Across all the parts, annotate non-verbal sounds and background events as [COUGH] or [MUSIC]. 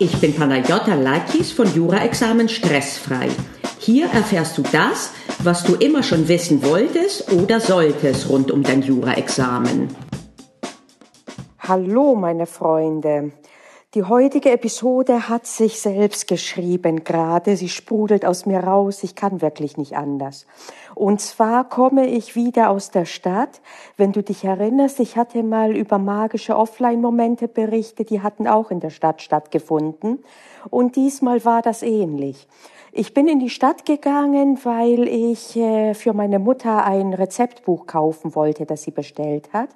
Ich bin Panayota Lakis von Jura-Examen Stressfrei. Hier erfährst du das, was du immer schon wissen wolltest oder solltest rund um dein Jura-Examen. Hallo, meine Freunde. Die heutige Episode hat sich selbst geschrieben gerade. Sie sprudelt aus mir raus. Ich kann wirklich nicht anders. Und zwar komme ich wieder aus der Stadt. Wenn du dich erinnerst, ich hatte mal über magische Offline-Momente berichtet. Die hatten auch in der Stadt stattgefunden. Und diesmal war das ähnlich. Ich bin in die Stadt gegangen, weil ich äh, für meine Mutter ein Rezeptbuch kaufen wollte, das sie bestellt hat.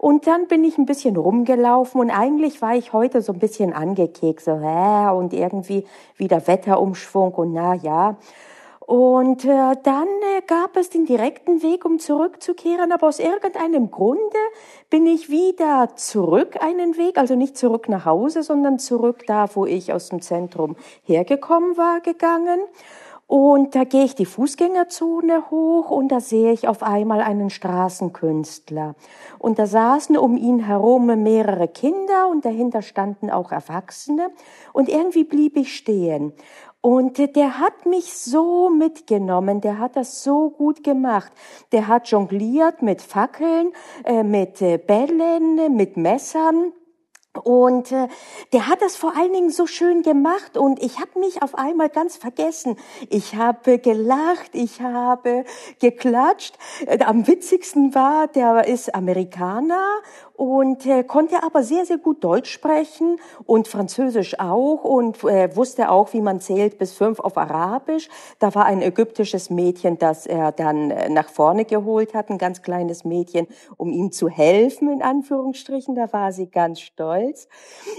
Und dann bin ich ein bisschen rumgelaufen und eigentlich war ich heute so ein bisschen angekekst, so, hä, und irgendwie wieder Wetterumschwung und na ja. Und äh, dann äh, gab es den direkten Weg, um zurückzukehren, aber aus irgendeinem Grunde bin ich wieder zurück einen Weg, also nicht zurück nach Hause, sondern zurück da, wo ich aus dem Zentrum hergekommen war, gegangen. Und da gehe ich die Fußgängerzone hoch und da sehe ich auf einmal einen Straßenkünstler. Und da saßen um ihn herum mehrere Kinder und dahinter standen auch Erwachsene. Und irgendwie blieb ich stehen. Und der hat mich so mitgenommen, der hat das so gut gemacht. Der hat jongliert mit Fackeln, äh, mit äh, Bällen, mit Messern. Und äh, der hat das vor allen Dingen so schön gemacht und ich habe mich auf einmal ganz vergessen. Ich habe gelacht, ich habe geklatscht. Äh, am witzigsten war, der ist Amerikaner und äh, konnte aber sehr, sehr gut Deutsch sprechen und Französisch auch und äh, wusste auch, wie man zählt bis fünf auf Arabisch. Da war ein ägyptisches Mädchen, das er dann äh, nach vorne geholt hat, ein ganz kleines Mädchen, um ihm zu helfen, in Anführungsstrichen. Da war sie ganz stolz.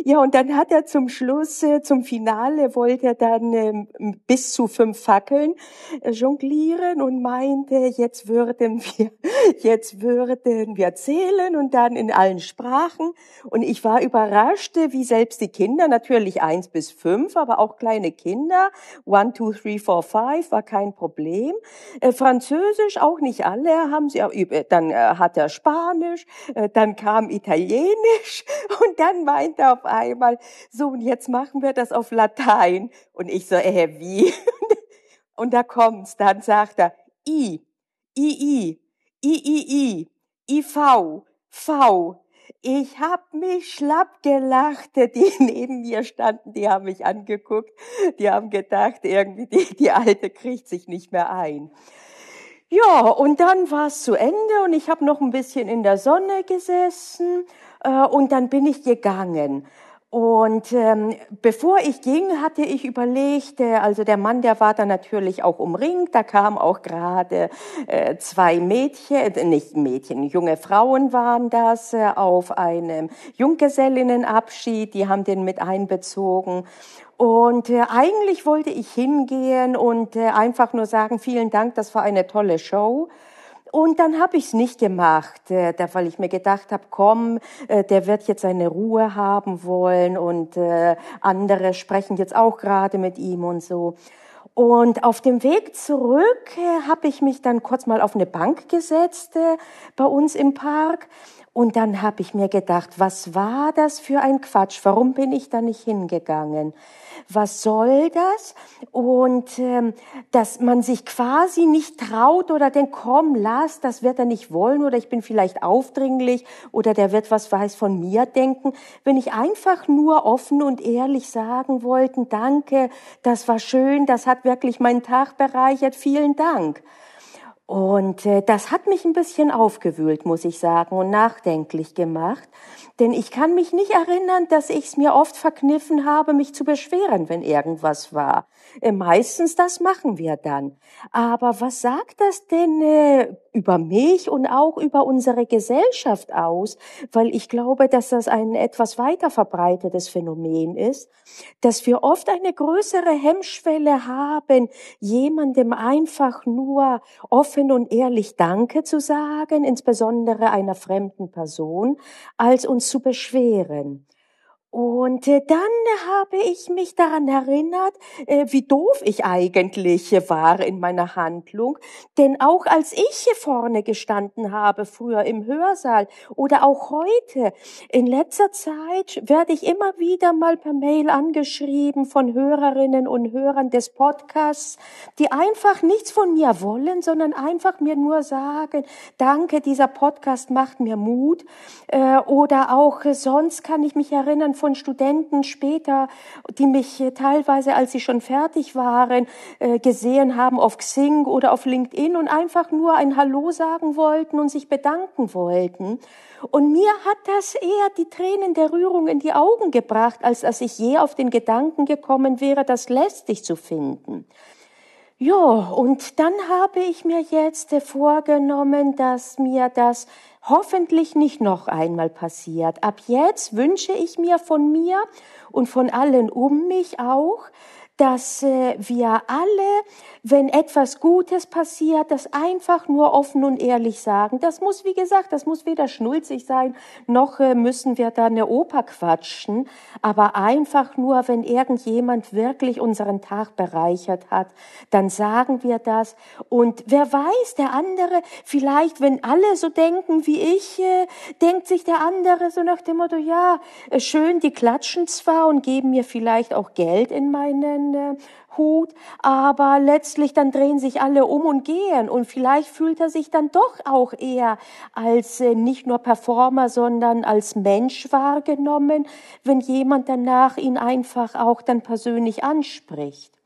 Ja, und dann hat er zum Schluss, äh, zum Finale, wollte er dann äh, bis zu fünf Fackeln äh, jonglieren und meinte, jetzt würden wir, [LAUGHS] jetzt würden wir zählen und dann in allen allen Sprachen. Und ich war überrascht, wie selbst die Kinder, natürlich eins bis fünf, aber auch kleine Kinder, one, two, three, four, five, war kein Problem. Äh, Französisch auch nicht alle haben sie, äh, dann äh, hat er Spanisch, dann kam Italienisch [LAUGHS] und dann meinte er auf einmal, so und jetzt machen wir das auf Latein. Und ich so, äh, wie? [LAUGHS] Und da kommt's, dann sagt er, I, I, I, I, I, I, IV, V. Ich hab mich schlapp gelacht. [LAUGHS] Die neben mir standen, die haben mich angeguckt. Die haben gedacht, irgendwie die, die Alte kriegt sich nicht mehr ein. Ja, und dann war es zu Ende und ich habe noch ein bisschen in der Sonne gesessen äh, und dann bin ich gegangen. Und ähm, bevor ich ging, hatte ich überlegt, äh, also der Mann, der war da natürlich auch umringt, da kamen auch gerade äh, zwei Mädchen, äh, nicht Mädchen, junge Frauen waren das, äh, auf einem Junggesellinnenabschied, die haben den mit einbezogen. Und äh, eigentlich wollte ich hingehen und äh, einfach nur sagen, vielen Dank, das war eine tolle Show. Und dann habe ich es nicht gemacht, äh, weil ich mir gedacht habe, komm, äh, der wird jetzt seine Ruhe haben wollen und äh, andere sprechen jetzt auch gerade mit ihm und so. Und auf dem Weg zurück äh, habe ich mich dann kurz mal auf eine Bank gesetzt äh, bei uns im Park. Und dann habe ich mir gedacht, was war das für ein Quatsch? Warum bin ich da nicht hingegangen? was soll das? Und ähm, dass man sich quasi nicht traut oder denkt, komm, lass, das wird er nicht wollen oder ich bin vielleicht aufdringlich oder der wird was weiß von mir denken. Wenn ich einfach nur offen und ehrlich sagen wollten, danke, das war schön, das hat wirklich meinen Tag bereichert, vielen Dank. Und äh, das hat mich ein bisschen aufgewühlt, muss ich sagen, und nachdenklich gemacht. Denn ich kann mich nicht erinnern, dass ich es mir oft verkniffen habe, mich zu beschweren, wenn irgendwas war. Äh, meistens das machen wir dann. Aber was sagt das denn äh, über mich und auch über unsere Gesellschaft aus? Weil ich glaube, dass das ein etwas weiter verbreitetes Phänomen ist, dass wir oft eine größere Hemmschwelle haben, jemandem einfach nur offen und ehrlich Danke zu sagen, insbesondere einer fremden Person, als uns zu beschweren. Und äh, dann habe ich mich daran erinnert, äh, wie doof ich eigentlich war in meiner Handlung. Denn auch als ich hier vorne gestanden habe, früher im Hörsaal oder auch heute, in letzter Zeit werde ich immer wieder mal per Mail angeschrieben von Hörerinnen und Hörern des Podcasts, die einfach nichts von mir wollen, sondern einfach mir nur sagen, danke, dieser Podcast macht mir Mut. Äh, oder auch sonst kann ich mich erinnern, von Studenten später, die mich teilweise, als sie schon fertig waren, äh, gesehen haben auf Xing oder auf LinkedIn und einfach nur ein Hallo sagen wollten und sich bedanken wollten. Und mir hat das eher die Tränen der Rührung in die Augen gebracht, als dass ich je auf den Gedanken gekommen wäre, das lästig zu finden. Ja, und dann habe ich mir jetzt vorgenommen, dass mir das hoffentlich nicht noch einmal passiert. Ab jetzt wünsche ich mir von mir und von allen um mich auch, dass äh, wir alle, wenn etwas Gutes passiert, das einfach nur offen und ehrlich sagen. Das muss, wie gesagt, das muss weder schnulzig sein, noch äh, müssen wir da eine Oper quatschen, aber einfach nur, wenn irgendjemand wirklich unseren Tag bereichert hat, dann sagen wir das. Und wer weiß, der andere, vielleicht, wenn alle so denken wie ich, äh, denkt sich der andere so nach dem Motto, ja, schön, die klatschen zwar und geben mir vielleicht auch Geld in meinen äh, Hut, aber letztlich dann drehen sich alle um und gehen und vielleicht fühlt er sich dann doch auch eher als äh, nicht nur Performer, sondern als Mensch wahrgenommen, wenn jemand danach ihn einfach auch dann persönlich anspricht.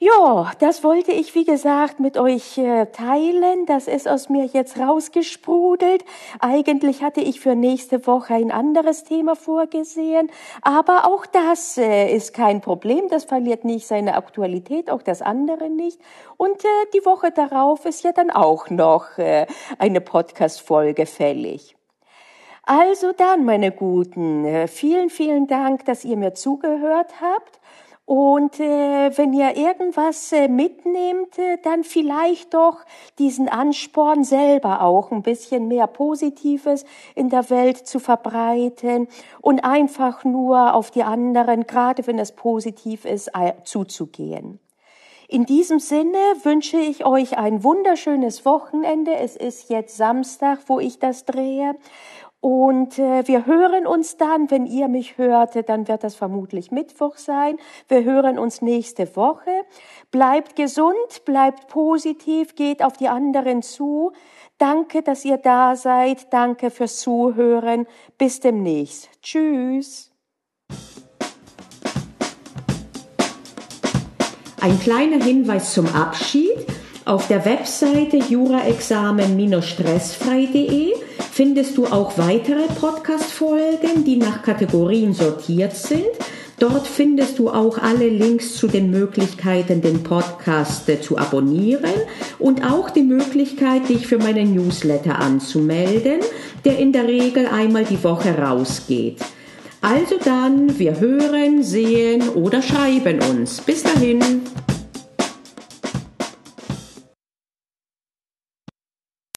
Ja, das wollte ich, wie gesagt, mit euch äh, teilen. Das ist aus mir jetzt rausgesprudelt. Eigentlich hatte ich für nächste Woche ein anderes Thema vorgesehen, aber auch das äh, ist kein Problem. Das verliert nicht seine Aktualität, auch das andere nicht. Und äh, die Woche darauf ist ja dann auch noch eine Podcast-Folge fällig. Also dann, meine Guten, vielen, vielen Dank, dass ihr mir zugehört habt. Und äh, wenn ihr irgendwas äh, mitnehmt, äh, dann vielleicht doch diesen Ansporn selber auch ein bisschen mehr Positives in der Welt zu verbreiten und einfach nur auf die anderen, gerade wenn es positiv ist, zuzugehen. In diesem Sinne wünsche ich euch ein wunderschönes Wochenende. Es ist jetzt Samstag, wo ich das drehe. Und äh, wir hören uns dann, wenn ihr mich hört, dann wird das vermutlich Mittwoch sein. Wir hören uns nächste Woche. Bleibt gesund, bleibt positiv, geht auf die anderen zu. Danke, dass ihr da seid. Danke fürs Zuhören. Bis demnächst. Tschüss. Ein kleiner Hinweis zum Abschied. Auf der Webseite juraexamen-stressfrei.de findest du auch weitere Podcast-Folgen, die nach Kategorien sortiert sind. Dort findest du auch alle Links zu den Möglichkeiten, den Podcast zu abonnieren und auch die Möglichkeit, dich für meinen Newsletter anzumelden, der in der Regel einmal die Woche rausgeht. Also dann, wir hören, sehen oder schreiben uns. Bis dahin.